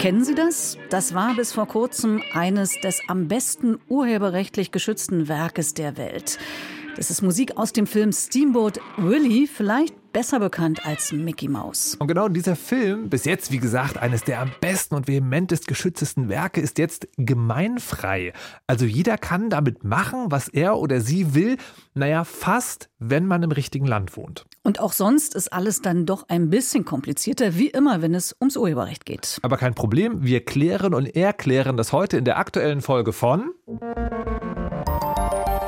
Kennen Sie das? Das war bis vor kurzem eines des am besten urheberrechtlich geschützten Werkes der Welt. Das ist Musik aus dem Film Steamboat Willie, vielleicht besser bekannt als Mickey Mouse. Und genau dieser Film, bis jetzt wie gesagt eines der am besten und vehementest geschütztesten Werke, ist jetzt gemeinfrei. Also jeder kann damit machen, was er oder sie will. Naja, fast, wenn man im richtigen Land wohnt. Und auch sonst ist alles dann doch ein bisschen komplizierter, wie immer, wenn es ums Urheberrecht geht. Aber kein Problem, wir klären und erklären das heute in der aktuellen Folge von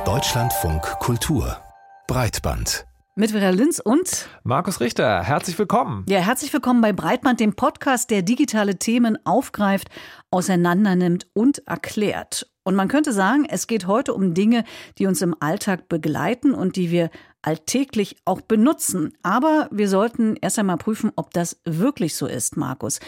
Deutschlandfunk Kultur Breitband mit Vera Linz und Markus Richter. Herzlich willkommen. Ja, herzlich willkommen bei Breitband, dem Podcast, der digitale Themen aufgreift, auseinandernimmt und erklärt. Und man könnte sagen, es geht heute um Dinge, die uns im Alltag begleiten und die wir alltäglich auch benutzen. Aber wir sollten erst einmal prüfen, ob das wirklich so ist, Markus.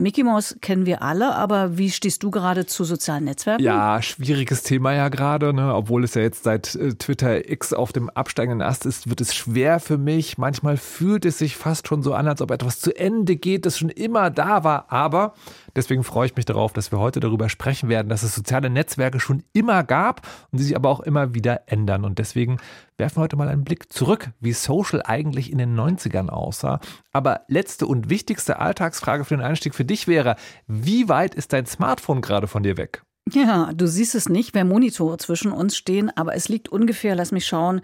Mickey Mouse kennen wir alle, aber wie stehst du gerade zu sozialen Netzwerken? Ja, schwieriges Thema ja gerade, ne? obwohl es ja jetzt seit äh, Twitter X auf dem absteigenden Ast ist, wird es schwer für mich. Manchmal fühlt es sich fast schon so an, als ob etwas zu Ende geht, das schon immer da war. Aber deswegen freue ich mich darauf, dass wir heute darüber sprechen werden, dass es soziale Netzwerke schon immer gab und sie sich aber auch immer wieder ändern. Und deswegen werfen wir heute mal einen Blick zurück, wie Social eigentlich in den 90ern aussah. Aber letzte und wichtigste Alltagsfrage für den Einstieg für dich wäre, wie weit ist dein Smartphone gerade von dir weg? Ja, du siehst es nicht, wer Monitore zwischen uns stehen, aber es liegt ungefähr, lass mich schauen,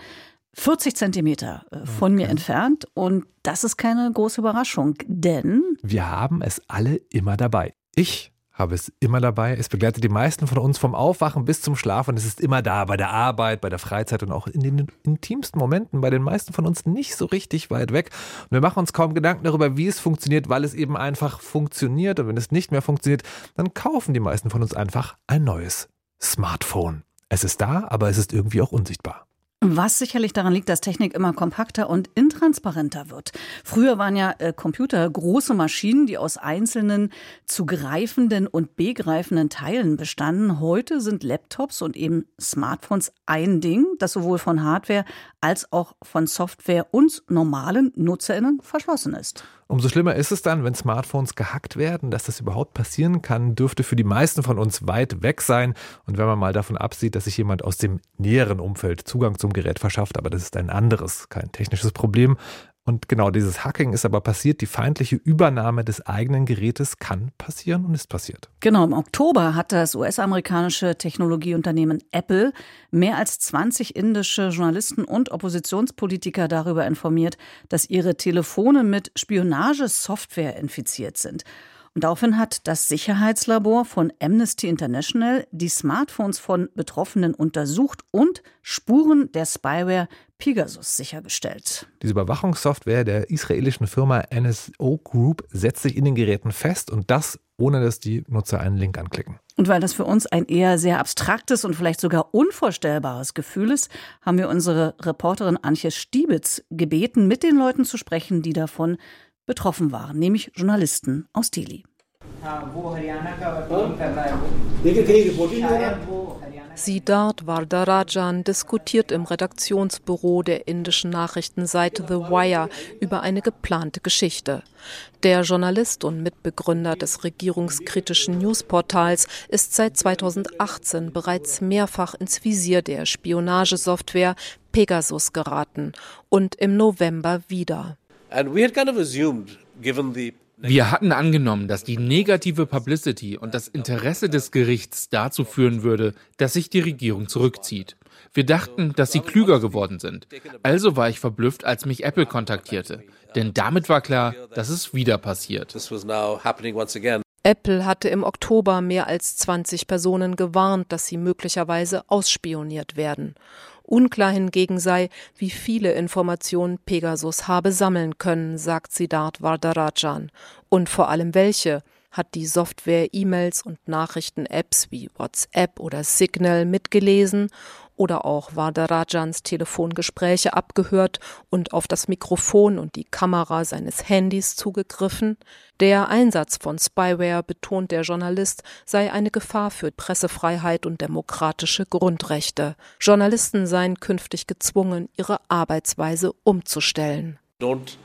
40 Zentimeter äh, von okay. mir entfernt. Und das ist keine große Überraschung, denn. Wir haben es alle immer dabei. Ich habe es immer dabei. Es begleitet die meisten von uns vom Aufwachen bis zum Schlafen. Es ist immer da, bei der Arbeit, bei der Freizeit und auch in den intimsten Momenten, bei den meisten von uns nicht so richtig weit weg. Und wir machen uns kaum Gedanken darüber, wie es funktioniert, weil es eben einfach funktioniert. Und wenn es nicht mehr funktioniert, dann kaufen die meisten von uns einfach ein neues Smartphone. Es ist da, aber es ist irgendwie auch unsichtbar. Was sicherlich daran liegt, dass Technik immer kompakter und intransparenter wird. Früher waren ja äh, Computer große Maschinen, die aus einzelnen zu greifenden und begreifenden Teilen bestanden. Heute sind Laptops und eben Smartphones ein Ding, das sowohl von Hardware als auch von Software und normalen Nutzerinnen verschlossen ist. Umso schlimmer ist es dann, wenn Smartphones gehackt werden. Dass das überhaupt passieren kann, dürfte für die meisten von uns weit weg sein. Und wenn man mal davon absieht, dass sich jemand aus dem näheren Umfeld Zugang zum Gerät verschafft, aber das ist ein anderes, kein technisches Problem, und genau dieses Hacking ist aber passiert. Die feindliche Übernahme des eigenen Gerätes kann passieren und ist passiert. Genau, im Oktober hat das US-amerikanische Technologieunternehmen Apple mehr als 20 indische Journalisten und Oppositionspolitiker darüber informiert, dass ihre Telefone mit Spionagesoftware infiziert sind. Und daraufhin hat das Sicherheitslabor von Amnesty International die Smartphones von Betroffenen untersucht und Spuren der Spyware Pegasus sichergestellt. Diese Überwachungssoftware der israelischen Firma NSO Group setzt sich in den Geräten fest und das ohne dass die Nutzer einen Link anklicken. Und weil das für uns ein eher sehr abstraktes und vielleicht sogar unvorstellbares Gefühl ist, haben wir unsere Reporterin Antje Stiebitz gebeten, mit den Leuten zu sprechen, die davon betroffen waren, nämlich Journalisten aus Delhi. Siddharth Vardarajan diskutiert im Redaktionsbüro der indischen Nachrichtenseite The Wire über eine geplante Geschichte. Der Journalist und Mitbegründer des regierungskritischen Newsportals ist seit 2018 bereits mehrfach ins Visier der Spionagesoftware Pegasus geraten und im November wieder. Wir hatten angenommen, dass die negative Publicity und das Interesse des Gerichts dazu führen würde, dass sich die Regierung zurückzieht. Wir dachten, dass sie klüger geworden sind. Also war ich verblüfft, als mich Apple kontaktierte. Denn damit war klar, dass es wieder passiert. Apple hatte im Oktober mehr als 20 Personen gewarnt, dass sie möglicherweise ausspioniert werden. Unklar hingegen sei, wie viele Informationen Pegasus habe sammeln können, sagt Siddharth Vardarajan. Und vor allem welche hat die Software E-Mails und Nachrichten-Apps wie WhatsApp oder Signal mitgelesen oder auch Vadarajans Telefongespräche abgehört und auf das Mikrofon und die Kamera seines Handys zugegriffen. Der Einsatz von Spyware, betont der Journalist, sei eine Gefahr für Pressefreiheit und demokratische Grundrechte. Journalisten seien künftig gezwungen, ihre Arbeitsweise umzustellen. Don't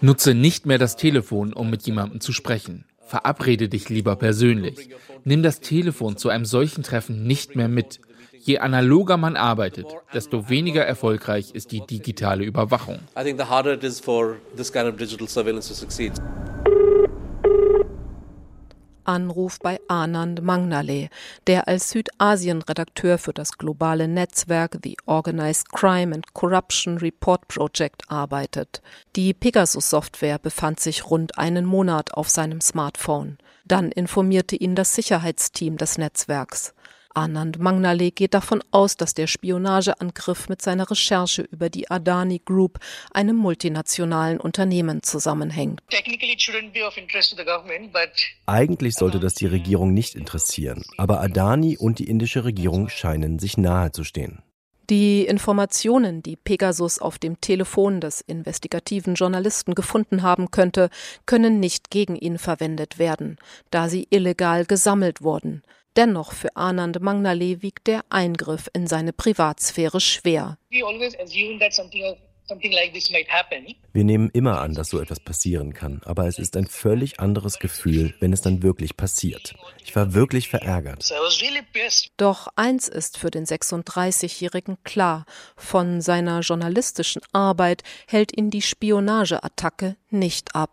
Nutze nicht mehr das Telefon, um mit jemandem zu sprechen. Verabrede dich lieber persönlich. Nimm das Telefon zu einem solchen Treffen nicht mehr mit. Je analoger man arbeitet, desto weniger erfolgreich ist die digitale Überwachung. I think the harder it is for this kind of digital surveillance to succeed. Anruf bei Anand Mangnale, der als Südasien-Redakteur für das globale Netzwerk The Organized Crime and Corruption Report Project arbeitet. Die Pegasus-Software befand sich rund einen Monat auf seinem Smartphone. Dann informierte ihn das Sicherheitsteam des Netzwerks. Anand Mangnale geht davon aus, dass der Spionageangriff mit seiner Recherche über die Adani Group, einem multinationalen Unternehmen, zusammenhängt. Eigentlich sollte das die Regierung nicht interessieren, aber Adani und die indische Regierung scheinen sich nahe zu stehen. Die Informationen, die Pegasus auf dem Telefon des investigativen Journalisten gefunden haben könnte, können nicht gegen ihn verwendet werden, da sie illegal gesammelt wurden. Dennoch für Anand Mangnale wiegt der Eingriff in seine Privatsphäre schwer. Wir nehmen immer an, dass so etwas passieren kann, aber es ist ein völlig anderes Gefühl, wenn es dann wirklich passiert. Ich war wirklich verärgert. Doch eins ist für den 36-Jährigen klar, von seiner journalistischen Arbeit hält ihn die Spionageattacke nicht ab.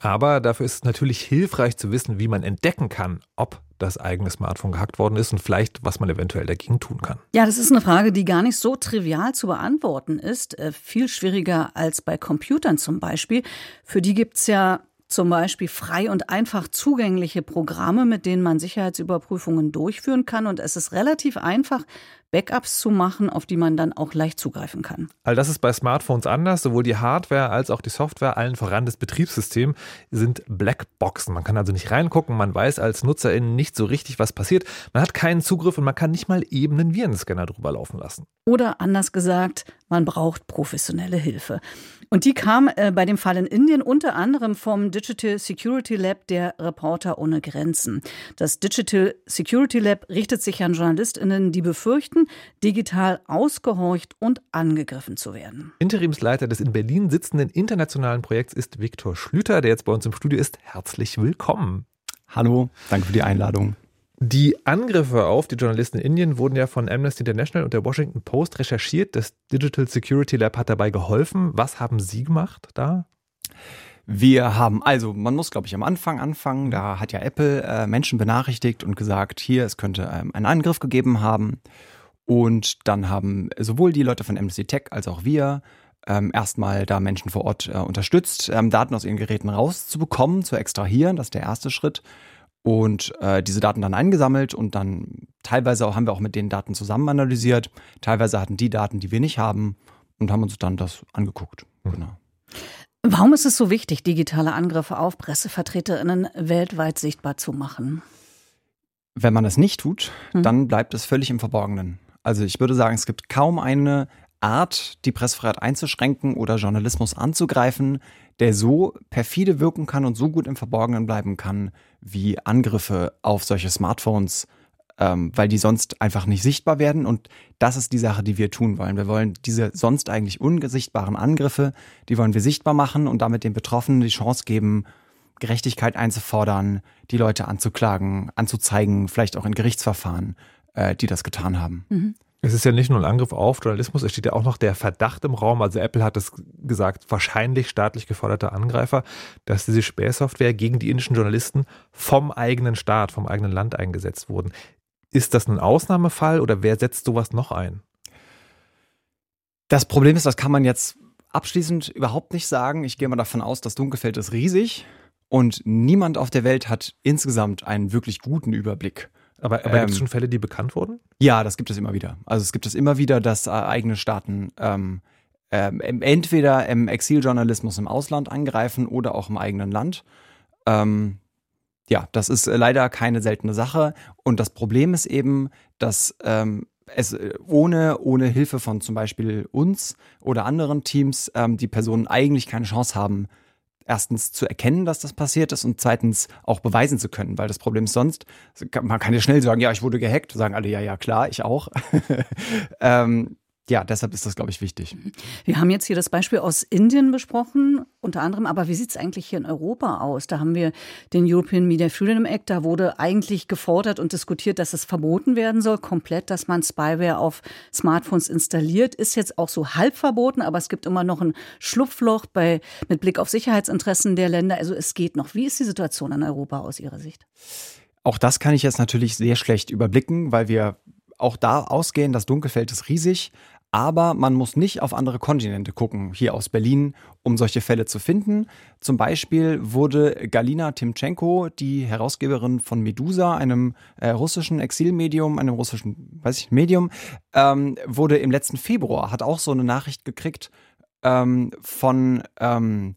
Aber dafür ist es natürlich hilfreich zu wissen, wie man entdecken kann, ob das eigene Smartphone gehackt worden ist und vielleicht, was man eventuell dagegen tun kann. Ja, das ist eine Frage, die gar nicht so trivial zu beantworten ist. Äh, viel schwieriger als bei Computern zum Beispiel. Für die gibt es ja zum Beispiel frei und einfach zugängliche Programme, mit denen man Sicherheitsüberprüfungen durchführen kann. Und es ist relativ einfach, Backups zu machen, auf die man dann auch leicht zugreifen kann. All das ist bei Smartphones anders. Sowohl die Hardware als auch die Software, allen voran das Betriebssystem, sind Blackboxen. Man kann also nicht reingucken, man weiß als Nutzerin nicht so richtig, was passiert. Man hat keinen Zugriff und man kann nicht mal eben einen Virenscanner drüber laufen lassen. Oder anders gesagt, man braucht professionelle Hilfe. Und die kam äh, bei dem Fall in Indien unter anderem vom Digital Security Lab der Reporter ohne Grenzen. Das Digital Security Lab richtet sich an JournalistInnen, die befürchten, digital ausgehorcht und angegriffen zu werden. Interimsleiter des in Berlin sitzenden internationalen Projekts ist Viktor Schlüter, der jetzt bei uns im Studio ist. Herzlich willkommen. Hallo, danke für die Einladung. Die Angriffe auf die Journalisten in Indien wurden ja von Amnesty International und der Washington Post recherchiert. Das Digital Security Lab hat dabei geholfen. Was haben Sie gemacht da? Wir haben, also man muss, glaube ich, am Anfang anfangen. Da hat ja Apple äh, Menschen benachrichtigt und gesagt, hier, es könnte ähm, einen Angriff gegeben haben. Und dann haben sowohl die Leute von Amnesty Tech als auch wir ähm, erstmal da Menschen vor Ort äh, unterstützt, ähm, Daten aus ihren Geräten rauszubekommen, zu extrahieren. Das ist der erste Schritt und äh, diese Daten dann eingesammelt und dann teilweise auch, haben wir auch mit den Daten zusammen analysiert. Teilweise hatten die Daten, die wir nicht haben und haben uns dann das angeguckt. Mhm. Genau. Warum ist es so wichtig, digitale Angriffe auf PressevertreterInnen weltweit sichtbar zu machen? Wenn man es nicht tut, mhm. dann bleibt es völlig im Verborgenen. Also ich würde sagen, es gibt kaum eine Art, die Pressefreiheit einzuschränken oder Journalismus anzugreifen, der so perfide wirken kann und so gut im Verborgenen bleiben kann, wie Angriffe auf solche Smartphones, ähm, weil die sonst einfach nicht sichtbar werden. Und das ist die Sache, die wir tun wollen. Wir wollen diese sonst eigentlich ungesichtbaren Angriffe, die wollen wir sichtbar machen und damit den Betroffenen die Chance geben, Gerechtigkeit einzufordern, die Leute anzuklagen, anzuzeigen, vielleicht auch in Gerichtsverfahren, äh, die das getan haben. Mhm. Es ist ja nicht nur ein Angriff auf Journalismus, es steht ja auch noch der Verdacht im Raum. Also Apple hat es gesagt, wahrscheinlich staatlich geförderter Angreifer, dass diese Spähsoftware gegen die indischen Journalisten vom eigenen Staat, vom eigenen Land eingesetzt wurden. Ist das ein Ausnahmefall oder wer setzt sowas noch ein? Das Problem ist, das kann man jetzt abschließend überhaupt nicht sagen. Ich gehe mal davon aus, das Dunkelfeld ist riesig und niemand auf der Welt hat insgesamt einen wirklich guten Überblick aber, aber ähm, gibt es schon Fälle, die bekannt wurden? Ja, das gibt es immer wieder. Also es gibt es immer wieder, dass äh, eigene Staaten ähm, ähm, entweder im Exiljournalismus im Ausland angreifen oder auch im eigenen Land. Ähm, ja, das ist leider keine seltene Sache. Und das Problem ist eben, dass ähm, es äh, ohne, ohne Hilfe von zum Beispiel uns oder anderen Teams ähm, die Personen eigentlich keine Chance haben, erstens zu erkennen, dass das passiert ist und zweitens auch beweisen zu können, weil das Problem ist sonst, man kann ja schnell sagen, ja, ich wurde gehackt, sagen alle, ja, ja, klar, ich auch. ähm, ja, deshalb ist das, glaube ich, wichtig. Wir haben jetzt hier das Beispiel aus Indien besprochen, unter anderem, aber wie sieht es eigentlich hier in Europa aus? Da haben wir den European Media Freedom Act, da wurde eigentlich gefordert und diskutiert, dass es verboten werden soll, komplett, dass man Spyware auf Smartphones installiert. Ist jetzt auch so halb verboten, aber es gibt immer noch ein Schlupfloch bei, mit Blick auf Sicherheitsinteressen der Länder. Also es geht noch. Wie ist die Situation in Europa aus Ihrer Sicht? Auch das kann ich jetzt natürlich sehr schlecht überblicken, weil wir auch da ausgehen, das Dunkelfeld ist riesig. Aber man muss nicht auf andere Kontinente gucken, hier aus Berlin, um solche Fälle zu finden. Zum Beispiel wurde Galina Timchenko, die Herausgeberin von Medusa, einem äh, russischen Exilmedium, einem russischen, weiß ich, Medium, ähm, wurde im letzten Februar, hat auch so eine Nachricht gekriegt ähm, von, ähm,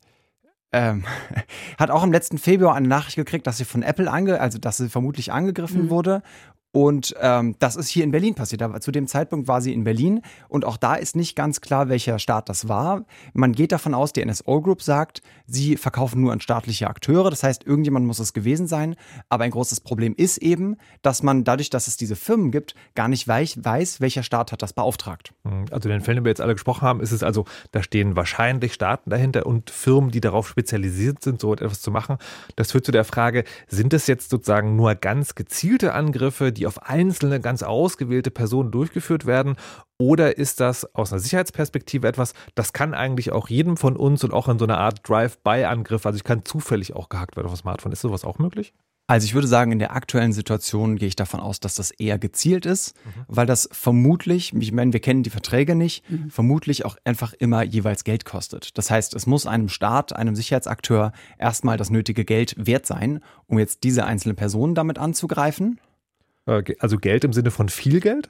ähm, hat auch im letzten Februar eine Nachricht gekriegt, dass sie von Apple ange, also dass sie vermutlich angegriffen mhm. wurde und ähm, das ist hier in Berlin passiert. Aber zu dem Zeitpunkt war sie in Berlin und auch da ist nicht ganz klar, welcher Staat das war. Man geht davon aus, die NSO Group sagt, sie verkaufen nur an staatliche Akteure. Das heißt, irgendjemand muss es gewesen sein. Aber ein großes Problem ist eben, dass man dadurch, dass es diese Firmen gibt, gar nicht weiß, welcher Staat hat das beauftragt. Mhm. Also in den Fällen, die wir jetzt alle gesprochen haben, ist es also, da stehen wahrscheinlich Staaten dahinter und Firmen, die darauf spezialisiert sind, so etwas zu machen. Das führt zu der Frage, sind es jetzt sozusagen nur ganz gezielte Angriffe, die auf einzelne, ganz ausgewählte Personen durchgeführt werden? Oder ist das aus einer Sicherheitsperspektive etwas, das kann eigentlich auch jedem von uns und auch in so einer Art Drive-by-Angriff, also ich kann zufällig auch gehackt werden auf dem Smartphone. Ist sowas auch möglich? Also ich würde sagen, in der aktuellen Situation gehe ich davon aus, dass das eher gezielt ist, mhm. weil das vermutlich, ich meine, wir kennen die Verträge nicht, mhm. vermutlich auch einfach immer jeweils Geld kostet. Das heißt, es muss einem Staat, einem Sicherheitsakteur erstmal das nötige Geld wert sein, um jetzt diese einzelne Person damit anzugreifen. Äh, also Geld im Sinne von viel Geld?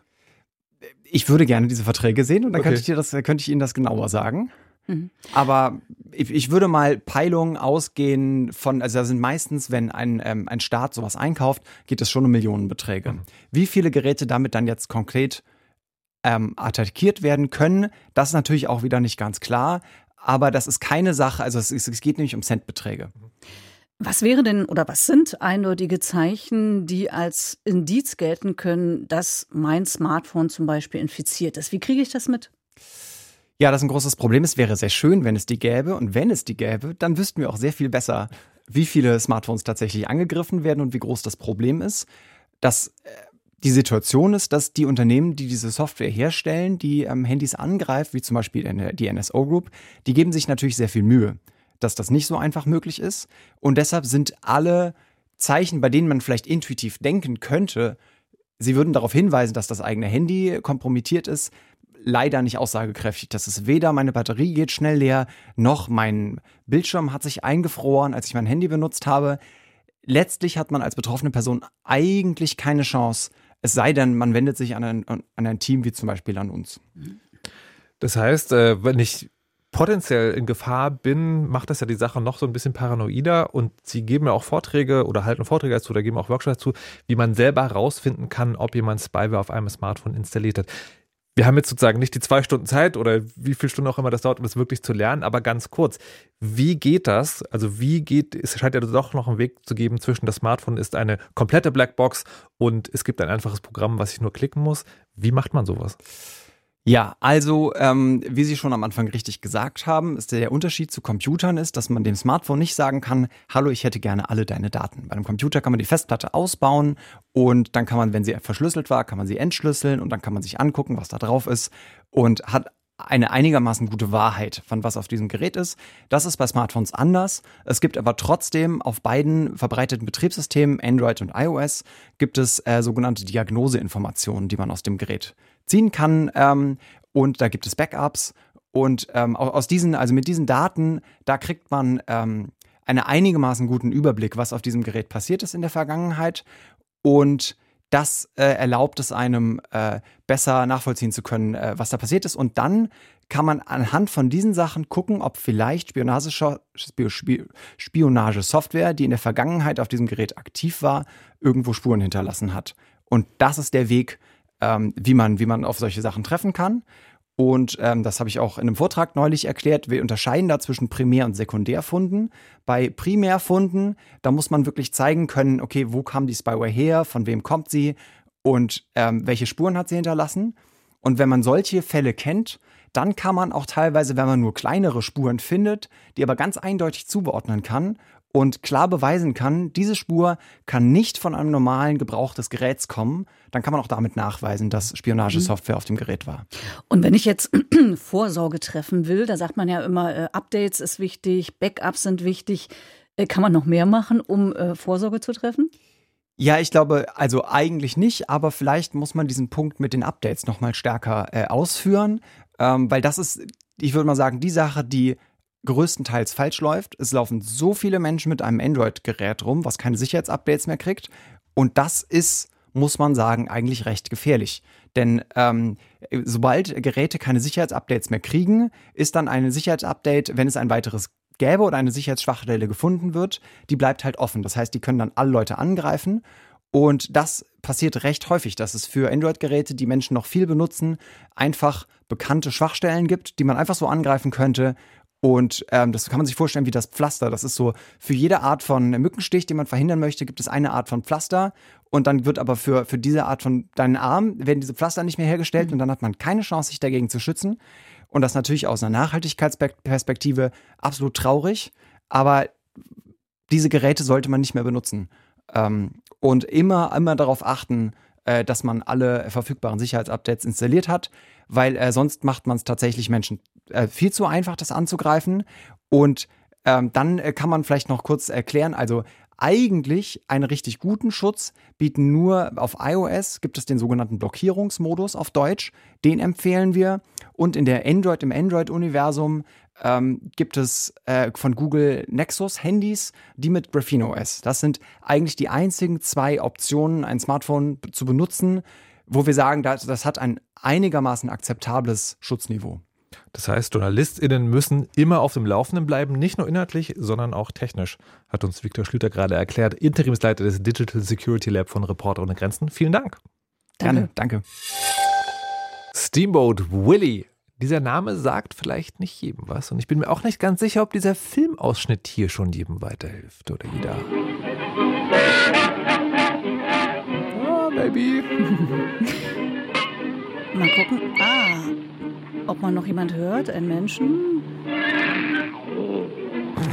Ich würde gerne diese Verträge sehen und dann okay. könnte ich dir das, könnte ich Ihnen das genauer sagen. Mhm. Aber ich, ich, würde mal Peilungen ausgehen von, also da sind meistens, wenn ein, ähm, ein Staat sowas einkauft, geht es schon um Millionenbeträge. Mhm. Wie viele Geräte damit dann jetzt konkret ähm, attackiert werden können, das ist natürlich auch wieder nicht ganz klar. Aber das ist keine Sache, also es, es geht nämlich um Centbeträge. Mhm. Was wäre denn oder was sind eindeutige Zeichen, die als Indiz gelten können, dass mein Smartphone zum Beispiel infiziert ist? Wie kriege ich das mit? Ja, das ist ein großes Problem. Es wäre sehr schön, wenn es die gäbe. Und wenn es die gäbe, dann wüssten wir auch sehr viel besser, wie viele Smartphones tatsächlich angegriffen werden und wie groß das Problem ist. Dass äh, die Situation ist, dass die Unternehmen, die diese Software herstellen, die ähm, Handys angreifen, wie zum Beispiel die NSO Group, die geben sich natürlich sehr viel Mühe dass das nicht so einfach möglich ist. Und deshalb sind alle Zeichen, bei denen man vielleicht intuitiv denken könnte, sie würden darauf hinweisen, dass das eigene Handy kompromittiert ist, leider nicht aussagekräftig. Das ist weder meine Batterie geht schnell leer, noch mein Bildschirm hat sich eingefroren, als ich mein Handy benutzt habe. Letztlich hat man als betroffene Person eigentlich keine Chance, es sei denn, man wendet sich an ein, an ein Team wie zum Beispiel an uns. Das heißt, äh, wenn ich potenziell in Gefahr bin, macht das ja die Sache noch so ein bisschen paranoider und sie geben ja auch Vorträge oder halten Vorträge dazu oder geben auch Workshops dazu, wie man selber herausfinden kann, ob jemand Spyware auf einem Smartphone installiert hat. Wir haben jetzt sozusagen nicht die zwei Stunden Zeit oder wie viele Stunden auch immer das dauert, um es wirklich zu lernen, aber ganz kurz. Wie geht das? Also wie geht, es scheint ja doch noch einen Weg zu geben zwischen das Smartphone ist eine komplette Blackbox und es gibt ein einfaches Programm, was ich nur klicken muss. Wie macht man sowas? Ja, also ähm, wie Sie schon am Anfang richtig gesagt haben, ist der Unterschied zu Computern ist, dass man dem Smartphone nicht sagen kann, hallo, ich hätte gerne alle deine Daten. Bei einem Computer kann man die Festplatte ausbauen und dann kann man, wenn sie verschlüsselt war, kann man sie entschlüsseln und dann kann man sich angucken, was da drauf ist und hat eine einigermaßen gute Wahrheit von was auf diesem Gerät ist. Das ist bei Smartphones anders. Es gibt aber trotzdem auf beiden verbreiteten Betriebssystemen, Android und iOS, gibt es äh, sogenannte Diagnoseinformationen, die man aus dem Gerät ziehen kann. Ähm, und da gibt es Backups. Und ähm, aus diesen, also mit diesen Daten, da kriegt man ähm, einen einigermaßen guten Überblick, was auf diesem Gerät passiert ist in der Vergangenheit. Und das äh, erlaubt es einem äh, besser nachvollziehen zu können, äh, was da passiert ist. Und dann kann man anhand von diesen Sachen gucken, ob vielleicht Spionagesoftware, die in der Vergangenheit auf diesem Gerät aktiv war, irgendwo Spuren hinterlassen hat. Und das ist der Weg, ähm, wie, man, wie man auf solche Sachen treffen kann. Und ähm, das habe ich auch in einem Vortrag neulich erklärt. Wir unterscheiden da zwischen Primär- und Sekundärfunden. Bei Primärfunden, da muss man wirklich zeigen können, okay, wo kam die Spyware her, von wem kommt sie und ähm, welche Spuren hat sie hinterlassen. Und wenn man solche Fälle kennt, dann kann man auch teilweise, wenn man nur kleinere Spuren findet, die aber ganz eindeutig zuordnen kann und klar beweisen kann, diese Spur kann nicht von einem normalen Gebrauch des Geräts kommen, dann kann man auch damit nachweisen, dass Spionagesoftware auf dem Gerät war. Und wenn ich jetzt Vorsorge treffen will, da sagt man ja immer, äh, Updates ist wichtig, Backups sind wichtig. Äh, kann man noch mehr machen, um äh, Vorsorge zu treffen? Ja, ich glaube, also eigentlich nicht, aber vielleicht muss man diesen Punkt mit den Updates nochmal stärker äh, ausführen, ähm, weil das ist, ich würde mal sagen, die Sache, die größtenteils falsch läuft. Es laufen so viele Menschen mit einem Android-Gerät rum, was keine Sicherheitsupdates mehr kriegt. Und das ist, muss man sagen, eigentlich recht gefährlich. Denn ähm, sobald Geräte keine Sicherheitsupdates mehr kriegen, ist dann ein Sicherheitsupdate, wenn es ein weiteres gäbe oder eine Sicherheitsschwachstelle gefunden wird, die bleibt halt offen. Das heißt, die können dann alle Leute angreifen. Und das passiert recht häufig, dass es für Android-Geräte, die Menschen noch viel benutzen, einfach bekannte Schwachstellen gibt, die man einfach so angreifen könnte und ähm, das kann man sich vorstellen wie das Pflaster. Das ist so, für jede Art von Mückenstich, den man verhindern möchte, gibt es eine Art von Pflaster. Und dann wird aber für, für diese Art von deinen Arm, werden diese Pflaster nicht mehr hergestellt mhm. und dann hat man keine Chance, sich dagegen zu schützen. Und das natürlich aus einer Nachhaltigkeitsperspektive absolut traurig. Aber diese Geräte sollte man nicht mehr benutzen. Ähm, und immer, immer darauf achten, äh, dass man alle verfügbaren Sicherheitsupdates installiert hat, weil äh, sonst macht man es tatsächlich Menschen äh, viel zu einfach, das anzugreifen. Und ähm, dann äh, kann man vielleicht noch kurz erklären, also eigentlich einen richtig guten Schutz bieten nur auf iOS, gibt es den sogenannten Blockierungsmodus auf Deutsch, den empfehlen wir. Und in der Android, im Android-Universum ähm, gibt es äh, von Google Nexus Handys, die mit Graphene OS. Das sind eigentlich die einzigen zwei Optionen, ein Smartphone zu benutzen, wo wir sagen, das, das hat ein einigermaßen akzeptables Schutzniveau. Das heißt, JournalistInnen müssen immer auf dem Laufenden bleiben, nicht nur inhaltlich, sondern auch technisch, hat uns Viktor Schlüter gerade erklärt, Interimsleiter des Digital Security Lab von Reporter ohne Grenzen. Vielen Dank. Gerne, danke. Steamboat Willie. Dieser Name sagt vielleicht nicht jedem was. Und ich bin mir auch nicht ganz sicher, ob dieser Filmausschnitt hier schon jedem weiterhilft oder jeder. Baby. Mal gucken. Ah, ob man noch jemand hört, einen Menschen.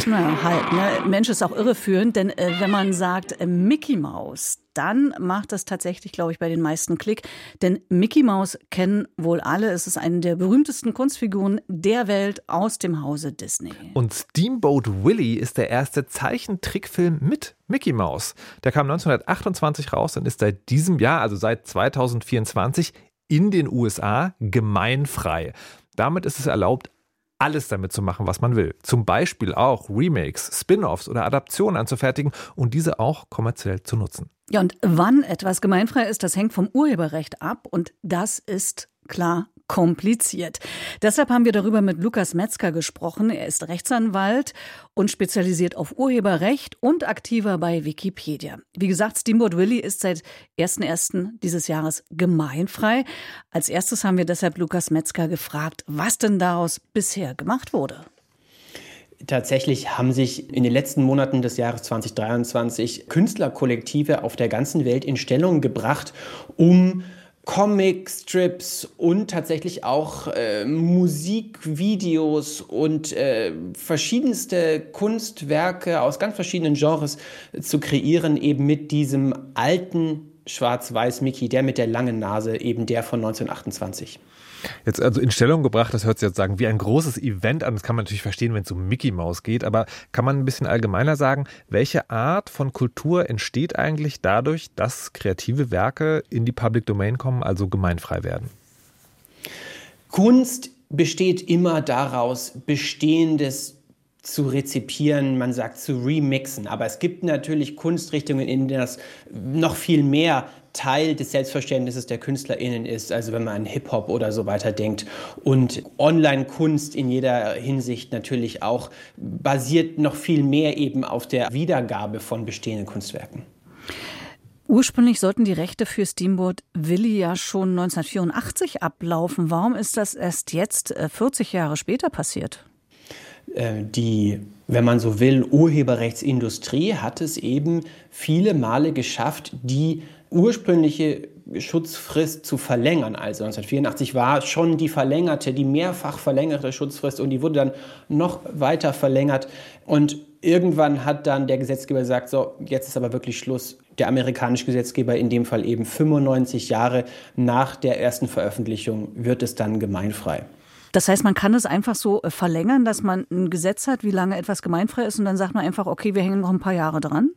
Naja, halt, ne? Mensch ist auch irreführend, denn äh, wenn man sagt äh, Mickey Mouse, dann macht das tatsächlich, glaube ich, bei den meisten Klick. Denn Mickey Mouse kennen wohl alle. Es ist eine der berühmtesten Kunstfiguren der Welt aus dem Hause Disney. Und Steamboat Willie ist der erste Zeichentrickfilm mit Mickey Mouse. Der kam 1928 raus und ist seit diesem Jahr, also seit 2024, in den USA gemeinfrei. Damit ist es erlaubt, alles damit zu machen, was man will. Zum Beispiel auch Remakes, Spin-offs oder Adaptionen anzufertigen und diese auch kommerziell zu nutzen. Ja, und wann etwas gemeinfrei ist, das hängt vom Urheberrecht ab und das ist klar kompliziert. Deshalb haben wir darüber mit Lukas Metzger gesprochen. Er ist Rechtsanwalt und spezialisiert auf Urheberrecht und aktiver bei Wikipedia. Wie gesagt, Steamboat Willie ist seit 1.1. dieses Jahres gemeinfrei. Als erstes haben wir deshalb Lukas Metzger gefragt, was denn daraus bisher gemacht wurde. Tatsächlich haben sich in den letzten Monaten des Jahres 2023 Künstlerkollektive auf der ganzen Welt in Stellung gebracht, um Comic-Strips und tatsächlich auch äh, Musikvideos und äh, verschiedenste Kunstwerke aus ganz verschiedenen Genres zu kreieren, eben mit diesem alten schwarz-weiß Mickey, der mit der langen Nase, eben der von 1928. Jetzt also in Stellung gebracht, das hört sich jetzt sagen, wie ein großes Event an. Das kann man natürlich verstehen, wenn es um Mickey Mouse geht. Aber kann man ein bisschen allgemeiner sagen, welche Art von Kultur entsteht eigentlich dadurch, dass kreative Werke in die Public Domain kommen, also gemeinfrei werden? Kunst besteht immer daraus, Bestehendes zu rezipieren, man sagt zu remixen. Aber es gibt natürlich Kunstrichtungen, in denen das noch viel mehr Teil des Selbstverständnisses der KünstlerInnen ist, also wenn man an Hip-Hop oder so weiter denkt. Und Online-Kunst in jeder Hinsicht natürlich auch basiert noch viel mehr eben auf der Wiedergabe von bestehenden Kunstwerken. Ursprünglich sollten die Rechte für Steamboat Willi ja schon 1984 ablaufen. Warum ist das erst jetzt, 40 äh, Jahre später, passiert? Äh, die, wenn man so will, Urheberrechtsindustrie hat es eben viele Male geschafft, die ursprüngliche Schutzfrist zu verlängern. Also 1984 war schon die verlängerte, die mehrfach verlängerte Schutzfrist und die wurde dann noch weiter verlängert. Und irgendwann hat dann der Gesetzgeber gesagt, so, jetzt ist aber wirklich Schluss. Der amerikanische Gesetzgeber, in dem Fall eben 95 Jahre nach der ersten Veröffentlichung, wird es dann gemeinfrei. Das heißt, man kann es einfach so äh, verlängern, dass man ein Gesetz hat, wie lange etwas gemeinfrei ist und dann sagt man einfach, okay, wir hängen noch ein paar Jahre dran?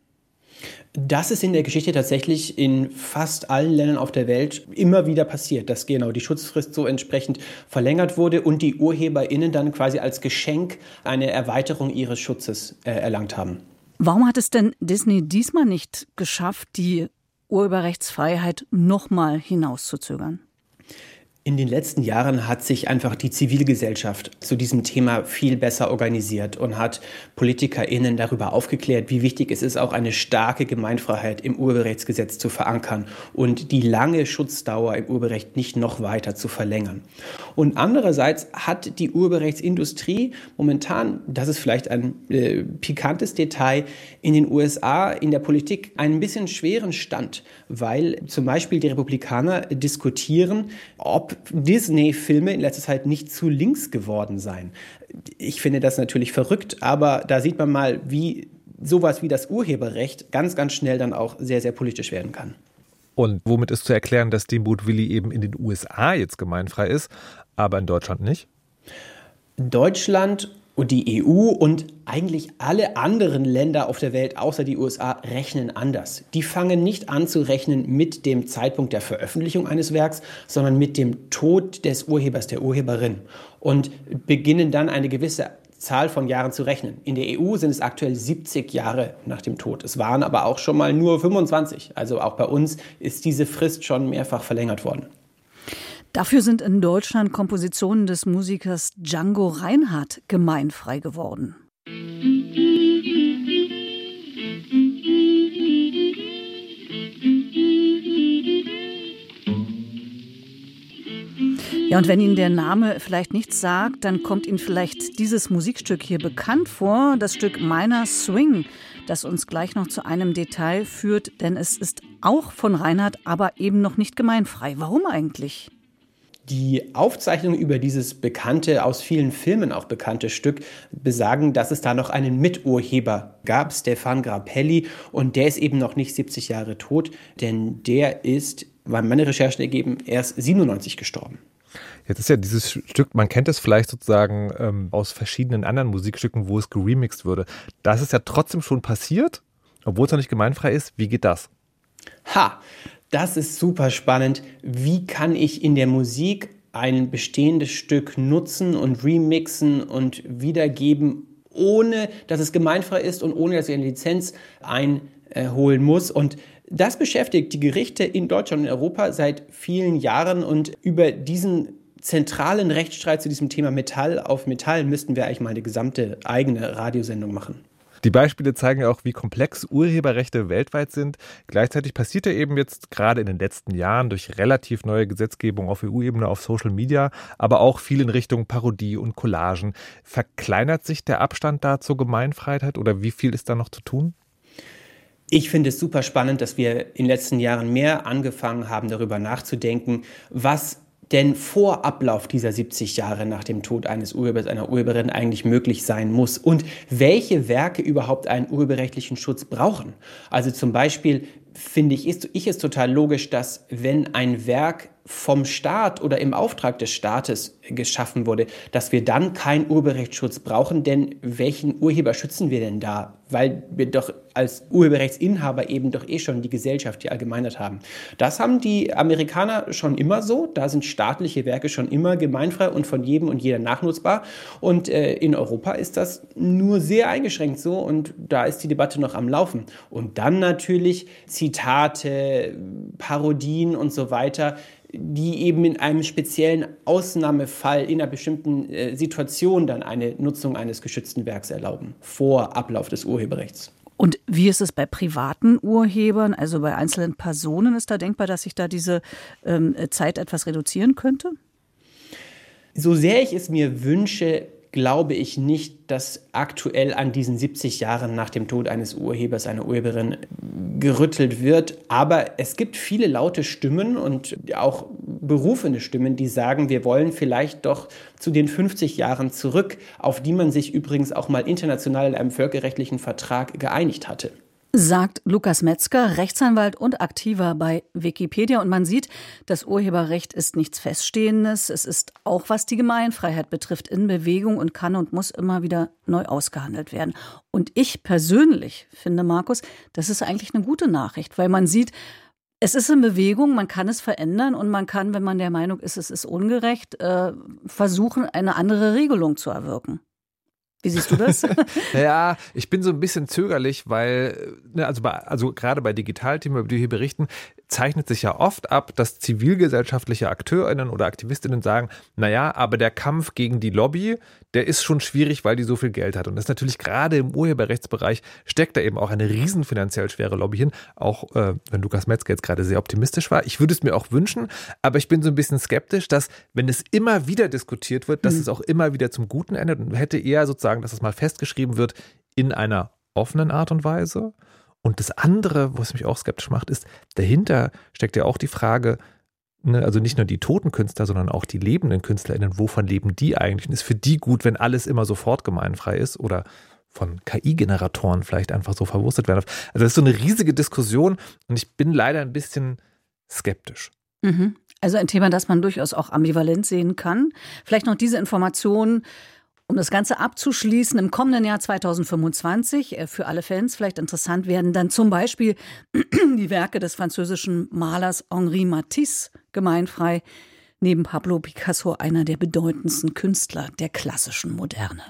Das ist in der Geschichte tatsächlich in fast allen Ländern auf der Welt immer wieder passiert, dass genau die Schutzfrist so entsprechend verlängert wurde und die UrheberInnen dann quasi als Geschenk eine Erweiterung ihres Schutzes äh, erlangt haben. Warum hat es denn Disney diesmal nicht geschafft, die Urheberrechtsfreiheit nochmal hinauszuzögern? In den letzten Jahren hat sich einfach die Zivilgesellschaft zu diesem Thema viel besser organisiert und hat PolitikerInnen darüber aufgeklärt, wie wichtig es ist, auch eine starke Gemeinfreiheit im Urheberrechtsgesetz zu verankern und die lange Schutzdauer im Urheberrecht nicht noch weiter zu verlängern. Und andererseits hat die Urheberrechtsindustrie momentan, das ist vielleicht ein äh, pikantes Detail, in den USA in der Politik einen bisschen schweren Stand, weil zum Beispiel die Republikaner diskutieren, ob Disney-Filme in letzter Zeit nicht zu links geworden seien. Ich finde das natürlich verrückt, aber da sieht man mal, wie sowas wie das Urheberrecht ganz, ganz schnell dann auch sehr, sehr politisch werden kann. Und womit ist zu erklären, dass Steamboat Willie eben in den USA jetzt gemeinfrei ist, aber in Deutschland nicht? Deutschland und die EU und eigentlich alle anderen Länder auf der Welt außer die USA rechnen anders. Die fangen nicht an zu rechnen mit dem Zeitpunkt der Veröffentlichung eines Werks, sondern mit dem Tod des Urhebers, der Urheberin und beginnen dann eine gewisse Zahl von Jahren zu rechnen. In der EU sind es aktuell 70 Jahre nach dem Tod. Es waren aber auch schon mal nur 25. Also auch bei uns ist diese Frist schon mehrfach verlängert worden. Dafür sind in Deutschland Kompositionen des Musikers Django Reinhardt gemeinfrei geworden. Ja, und wenn Ihnen der Name vielleicht nichts sagt, dann kommt Ihnen vielleicht dieses Musikstück hier bekannt vor, das Stück Meiner Swing, das uns gleich noch zu einem Detail führt, denn es ist auch von Reinhardt, aber eben noch nicht gemeinfrei. Warum eigentlich? Die Aufzeichnungen über dieses bekannte, aus vielen Filmen auch bekannte Stück besagen, dass es da noch einen Miturheber gab, Stefan Grappelli, und der ist eben noch nicht 70 Jahre tot, denn der ist, weil meine Recherchen ergeben, erst 97 gestorben. Jetzt ist ja dieses Stück, man kennt es vielleicht sozusagen ähm, aus verschiedenen anderen Musikstücken, wo es geremixed würde. Das ist ja trotzdem schon passiert, obwohl es noch nicht gemeinfrei ist. Wie geht das? Ha, das ist super spannend. Wie kann ich in der Musik ein bestehendes Stück nutzen und remixen und wiedergeben, ohne dass es gemeinfrei ist und ohne dass ich eine Lizenz einholen muss. Und das beschäftigt die Gerichte in Deutschland und Europa seit vielen Jahren und über diesen zentralen Rechtsstreit zu diesem Thema Metall auf Metall müssten wir eigentlich mal eine gesamte eigene Radiosendung machen. Die Beispiele zeigen auch, wie komplex Urheberrechte weltweit sind. Gleichzeitig passiert ja eben jetzt gerade in den letzten Jahren durch relativ neue Gesetzgebung auf EU-Ebene, auf Social Media, aber auch viel in Richtung Parodie und Collagen. Verkleinert sich der Abstand da zur Gemeinfreiheit oder wie viel ist da noch zu tun? Ich finde es super spannend, dass wir in den letzten Jahren mehr angefangen haben, darüber nachzudenken, was denn vor Ablauf dieser 70 Jahre nach dem Tod eines Urhebers, einer Urheberin eigentlich möglich sein muss und welche Werke überhaupt einen urheberrechtlichen Schutz brauchen. Also zum Beispiel finde ich, ist ich es total logisch, dass wenn ein Werk vom Staat oder im Auftrag des Staates geschaffen wurde, dass wir dann keinen Urheberrechtsschutz brauchen, denn welchen Urheber schützen wir denn da? Weil wir doch als Urheberrechtsinhaber eben doch eh schon die Gesellschaft, die Allgemeinheit haben. Das haben die Amerikaner schon immer so. Da sind staatliche Werke schon immer gemeinfrei und von jedem und jeder nachnutzbar. Und äh, in Europa ist das nur sehr eingeschränkt so und da ist die Debatte noch am Laufen. Und dann natürlich Zitate, Parodien und so weiter die eben in einem speziellen Ausnahmefall in einer bestimmten äh, Situation dann eine Nutzung eines geschützten Werks erlauben, vor Ablauf des Urheberrechts. Und wie ist es bei privaten Urhebern, also bei einzelnen Personen? Ist da denkbar, dass sich da diese ähm, Zeit etwas reduzieren könnte? So sehr ich es mir wünsche, glaube ich nicht, dass aktuell an diesen 70 Jahren nach dem Tod eines Urhebers, einer Urheberin gerüttelt wird. Aber es gibt viele laute Stimmen und auch berufene Stimmen, die sagen, wir wollen vielleicht doch zu den 50 Jahren zurück, auf die man sich übrigens auch mal international in einem völkerrechtlichen Vertrag geeinigt hatte sagt Lukas Metzger, Rechtsanwalt und Aktiver bei Wikipedia. Und man sieht, das Urheberrecht ist nichts Feststehendes. Es ist auch, was die Gemeinfreiheit betrifft, in Bewegung und kann und muss immer wieder neu ausgehandelt werden. Und ich persönlich finde, Markus, das ist eigentlich eine gute Nachricht, weil man sieht, es ist in Bewegung, man kann es verändern und man kann, wenn man der Meinung ist, es ist ungerecht, äh, versuchen, eine andere Regelung zu erwirken. Wie siehst du das? ja, ich bin so ein bisschen zögerlich, weil, ne, also, bei, also gerade bei Digitalthemen, über die wir hier berichten, zeichnet sich ja oft ab, dass zivilgesellschaftliche AkteurInnen oder AktivistInnen sagen, naja, aber der Kampf gegen die Lobby, der ist schon schwierig, weil die so viel Geld hat. Und das ist natürlich gerade im Urheberrechtsbereich steckt da eben auch eine riesen finanziell schwere Lobby hin. Auch äh, wenn Lukas Metzger jetzt gerade sehr optimistisch war. Ich würde es mir auch wünschen, aber ich bin so ein bisschen skeptisch, dass, wenn es immer wieder diskutiert wird, dass mhm. es auch immer wieder zum Guten endet und hätte eher sozusagen, dass es mal festgeschrieben wird in einer offenen Art und Weise und das andere, was mich auch skeptisch macht, ist, dahinter steckt ja auch die Frage, ne, also nicht nur die toten Künstler, sondern auch die lebenden KünstlerInnen, wovon leben die eigentlich? Und ist für die gut, wenn alles immer sofort gemeinfrei ist oder von KI-Generatoren vielleicht einfach so verwurstet werden? Also das ist so eine riesige Diskussion und ich bin leider ein bisschen skeptisch. Mhm. Also ein Thema, das man durchaus auch ambivalent sehen kann. Vielleicht noch diese Information um das Ganze abzuschließen, im kommenden Jahr 2025, äh, für alle Fans vielleicht interessant werden dann zum Beispiel die Werke des französischen Malers Henri Matisse gemeinfrei, neben Pablo Picasso einer der bedeutendsten Künstler der klassischen Moderne.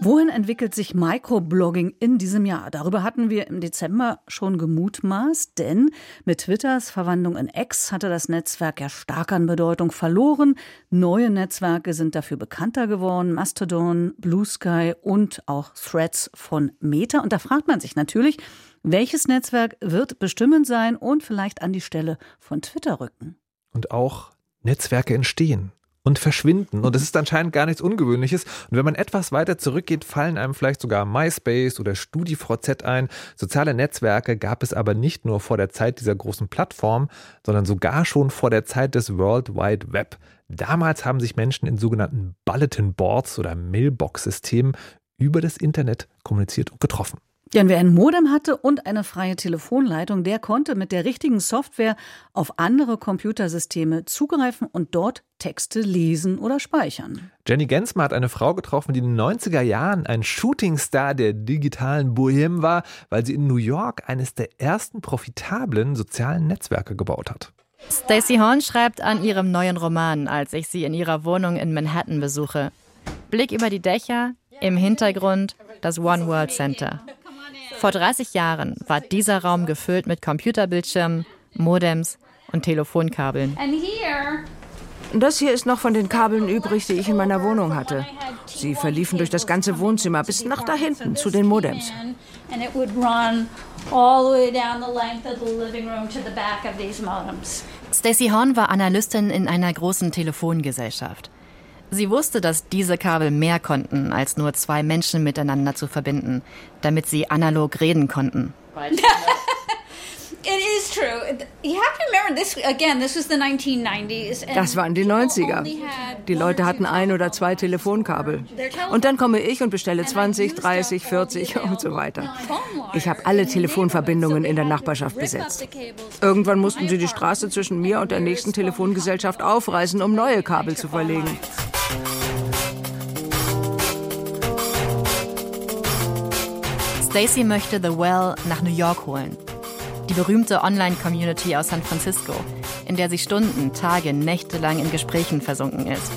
Wohin entwickelt sich Microblogging in diesem Jahr? Darüber hatten wir im Dezember schon gemutmaßt, denn mit Twitters Verwandlung in X hatte das Netzwerk ja stark an Bedeutung verloren. Neue Netzwerke sind dafür bekannter geworden, Mastodon, Blue Sky und auch Threads von Meta. Und da fragt man sich natürlich, welches Netzwerk wird bestimmend sein und vielleicht an die Stelle von Twitter rücken? Und auch Netzwerke entstehen und verschwinden. Und das ist anscheinend gar nichts Ungewöhnliches. Und wenn man etwas weiter zurückgeht, fallen einem vielleicht sogar MySpace oder StudiVZ ein. Soziale Netzwerke gab es aber nicht nur vor der Zeit dieser großen Plattform, sondern sogar schon vor der Zeit des World Wide Web. Damals haben sich Menschen in sogenannten Bulletin Boards oder Mailbox-Systemen über das Internet kommuniziert und getroffen. Ja, und wer ein Modem hatte und eine freie Telefonleitung, der konnte mit der richtigen Software auf andere Computersysteme zugreifen und dort Texte lesen oder speichern. Jenny Gensmer hat eine Frau getroffen, die in den 90er Jahren ein Shootingstar der digitalen Bohème war, weil sie in New York eines der ersten profitablen sozialen Netzwerke gebaut hat. Stacey Horn schreibt an ihrem neuen Roman, als ich sie in ihrer Wohnung in Manhattan besuche. Blick über die Dächer, im Hintergrund das One World Center. Vor 30 Jahren war dieser Raum gefüllt mit Computerbildschirmen, Modems und Telefonkabeln. Das hier ist noch von den Kabeln übrig, die ich in meiner Wohnung hatte. Sie verliefen durch das ganze Wohnzimmer bis nach da hinten zu den Modems. Stacey Horn war Analystin in einer großen Telefongesellschaft. Sie wusste, dass diese Kabel mehr konnten, als nur zwei Menschen miteinander zu verbinden, damit sie analog reden konnten. Das waren die 90er. Die Leute hatten ein oder zwei Telefonkabel. Und dann komme ich und bestelle 20, 30, 40 und so weiter. Ich habe alle Telefonverbindungen in der Nachbarschaft besetzt. Irgendwann mussten sie die Straße zwischen mir und der nächsten Telefongesellschaft aufreißen, um neue Kabel zu verlegen. Stacy möchte The Well nach New York holen. Die berühmte Online-Community aus San Francisco, in der sie Stunden, Tage, Nächte lang in Gesprächen versunken ist.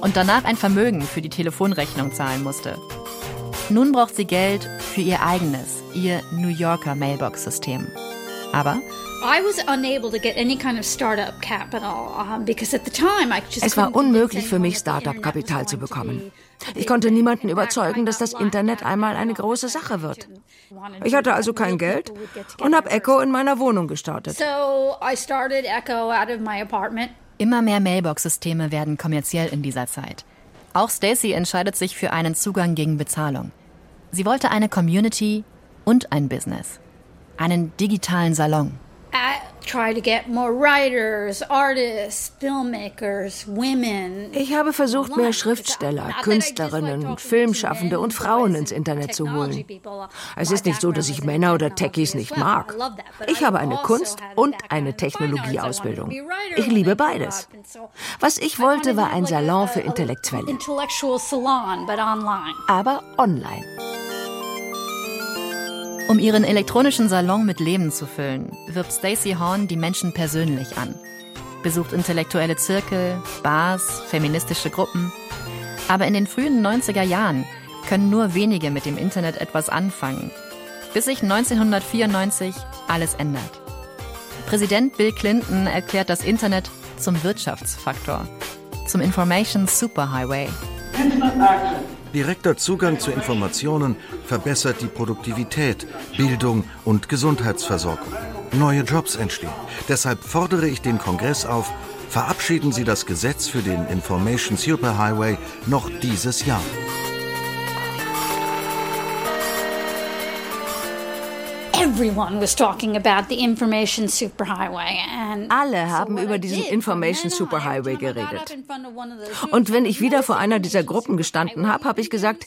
Und danach ein Vermögen für die Telefonrechnung zahlen musste. Nun braucht sie Geld für ihr eigenes, ihr New Yorker Mailbox-System. Aber es war unmöglich für mich, Startup-Kapital zu bekommen. Ich konnte niemanden überzeugen, dass das Internet einmal eine große Sache wird. Ich hatte also kein Geld und habe Echo in meiner Wohnung gestartet. Immer mehr Mailbox-Systeme werden kommerziell in dieser Zeit. Auch Stacy entscheidet sich für einen Zugang gegen Bezahlung. Sie wollte eine Community und ein Business. Einen digitalen Salon. Ich habe versucht, mehr Schriftsteller, Künstlerinnen, Filmschaffende und Frauen ins Internet zu holen. Es ist nicht so, dass ich Männer oder Techies nicht mag. Ich habe eine also Kunst- und eine Technologieausbildung. Ich liebe beides. Was ich wollte, war ein Salon für Intellektuelle. Aber online. Um ihren elektronischen Salon mit Leben zu füllen, wirbt Stacey Horn die Menschen persönlich an. Besucht intellektuelle Zirkel, Bars, feministische Gruppen. Aber in den frühen 90er Jahren können nur wenige mit dem Internet etwas anfangen, bis sich 1994 alles ändert. Präsident Bill Clinton erklärt das Internet zum Wirtschaftsfaktor, zum Information Superhighway. Direkter Zugang zu Informationen verbessert die Produktivität, Bildung und Gesundheitsversorgung. Neue Jobs entstehen. Deshalb fordere ich den Kongress auf, verabschieden Sie das Gesetz für den Information Superhighway noch dieses Jahr. Alle haben über diesen Information Superhighway geredet. Und wenn ich wieder vor einer dieser Gruppen gestanden habe, habe ich gesagt,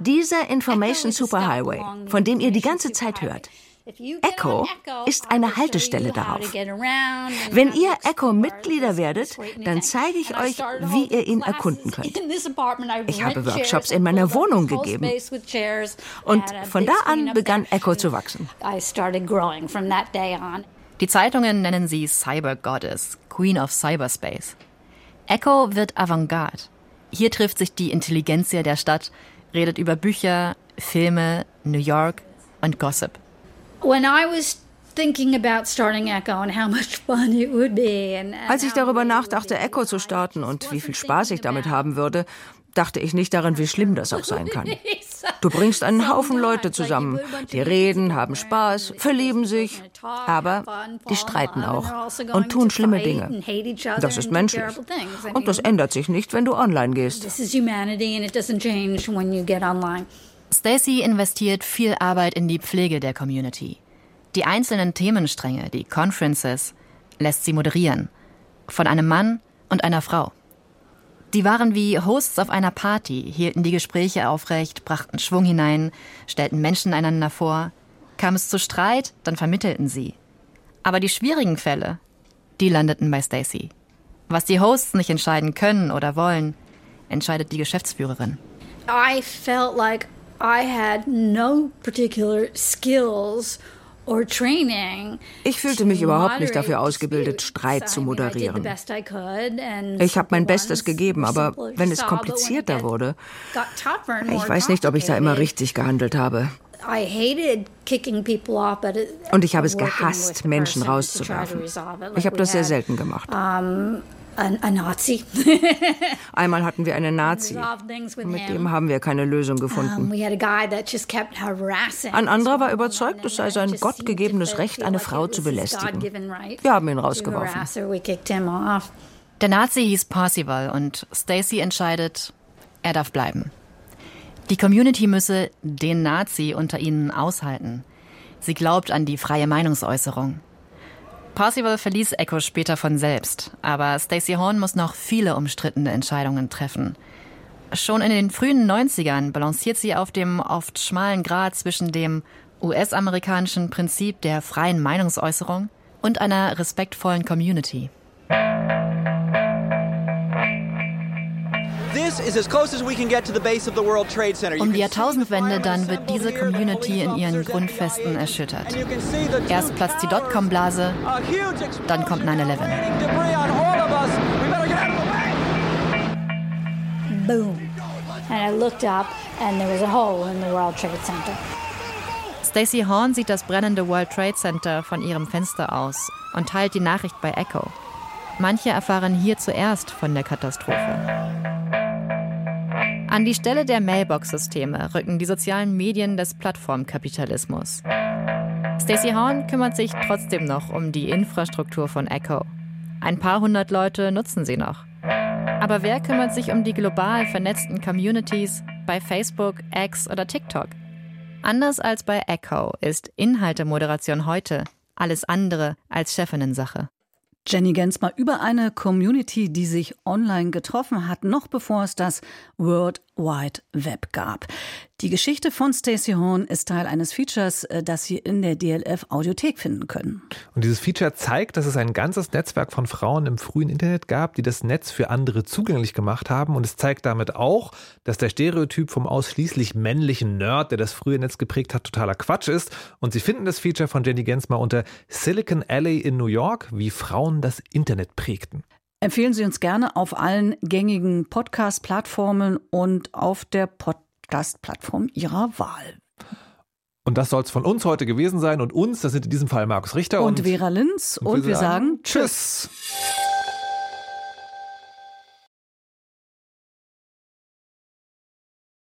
dieser Information Superhighway, von dem ihr die ganze Zeit hört, Echo ist eine Haltestelle darauf. Wenn ihr Echo-Mitglieder werdet, dann zeige ich euch, wie ihr ihn erkunden könnt. Ich habe Workshops in meiner Wohnung gegeben. Und von da an begann Echo zu wachsen. Die Zeitungen nennen sie Cyber Goddess, Queen of Cyberspace. Echo wird Avantgarde. Hier trifft sich die Intelligenzia der Stadt, redet über Bücher, Filme, New York und Gossip. Als ich darüber nachdachte, Echo zu starten und wie viel Spaß ich damit haben würde, dachte ich nicht daran, wie schlimm das auch sein kann. Du bringst einen Haufen Leute zusammen, die reden, haben Spaß, verlieben sich, aber die streiten auch und tun schlimme Dinge. Das ist menschlich. Und das ändert sich nicht, wenn du online gehst. Stacy investiert viel Arbeit in die Pflege der Community. Die einzelnen Themenstränge, die Conferences, lässt sie moderieren. Von einem Mann und einer Frau. Die waren wie Hosts auf einer Party, hielten die Gespräche aufrecht, brachten Schwung hinein, stellten Menschen einander vor. Kam es zu Streit, dann vermittelten sie. Aber die schwierigen Fälle, die landeten bei Stacy. Was die Hosts nicht entscheiden können oder wollen, entscheidet die Geschäftsführerin. I felt like I had no particular skills ich fühlte mich überhaupt nicht dafür ausgebildet, Streit zu moderieren. Ich habe mein Bestes gegeben, aber wenn es komplizierter wurde, ich weiß nicht, ob ich da immer richtig gehandelt habe. Und ich habe es gehasst, Menschen rauszuwerfen. Ich habe das sehr selten gemacht ein Nazi. Einmal hatten wir einen Nazi. Mit dem haben wir keine Lösung gefunden. Ein anderer war überzeugt, es sei sein gottgegebenes Recht, eine Frau zu belästigen. Wir haben ihn rausgeworfen. Der Nazi hieß Parsival und Stacy entscheidet, er darf bleiben. Die Community müsse den Nazi unter ihnen aushalten. Sie glaubt an die freie Meinungsäußerung. Parsival verließ Echo später von selbst, aber Stacey Horn muss noch viele umstrittene Entscheidungen treffen. Schon in den frühen 90ern balanciert sie auf dem oft schmalen Grat zwischen dem US-amerikanischen Prinzip der freien Meinungsäußerung und einer respektvollen Community. Um die Jahrtausendwende dann wird diese Community in ihren Grundfesten erschüttert. Erst platzt die Dotcom-Blase, dann kommt 9-11. Boom. And I looked up and there was a hole in the World Trade Center. Stacey Horn sieht das brennende World Trade Center von ihrem Fenster aus und teilt die Nachricht bei Echo. Manche erfahren hier zuerst von der Katastrophe. An die Stelle der Mailbox-Systeme rücken die sozialen Medien des Plattformkapitalismus. Stacey Horn kümmert sich trotzdem noch um die Infrastruktur von Echo. Ein paar hundert Leute nutzen sie noch. Aber wer kümmert sich um die global vernetzten Communities bei Facebook, X oder TikTok? Anders als bei Echo ist Inhaltemoderation heute alles andere als Chefinnensache. Jenny Gensmer über eine Community, die sich online getroffen hat, noch bevor es das World Wide Web gab. Die Geschichte von Stacey Horn ist Teil eines Features, äh, das Sie in der DLF Audiothek finden können. Und dieses Feature zeigt, dass es ein ganzes Netzwerk von Frauen im frühen Internet gab, die das Netz für andere zugänglich gemacht haben. Und es zeigt damit auch, dass der Stereotyp vom ausschließlich männlichen Nerd, der das frühe Netz geprägt hat, totaler Quatsch ist. Und Sie finden das Feature von Jenny Gensmer unter Silicon Alley in New York, wie Frauen das Internet prägten. Empfehlen Sie uns gerne auf allen gängigen Podcast-Plattformen und auf der Podcast-Plattform Ihrer Wahl. Und das soll es von uns heute gewesen sein. Und uns, das sind in diesem Fall Markus Richter und, und Vera Linz. Und, und wir, sagen, sagen Tschüss.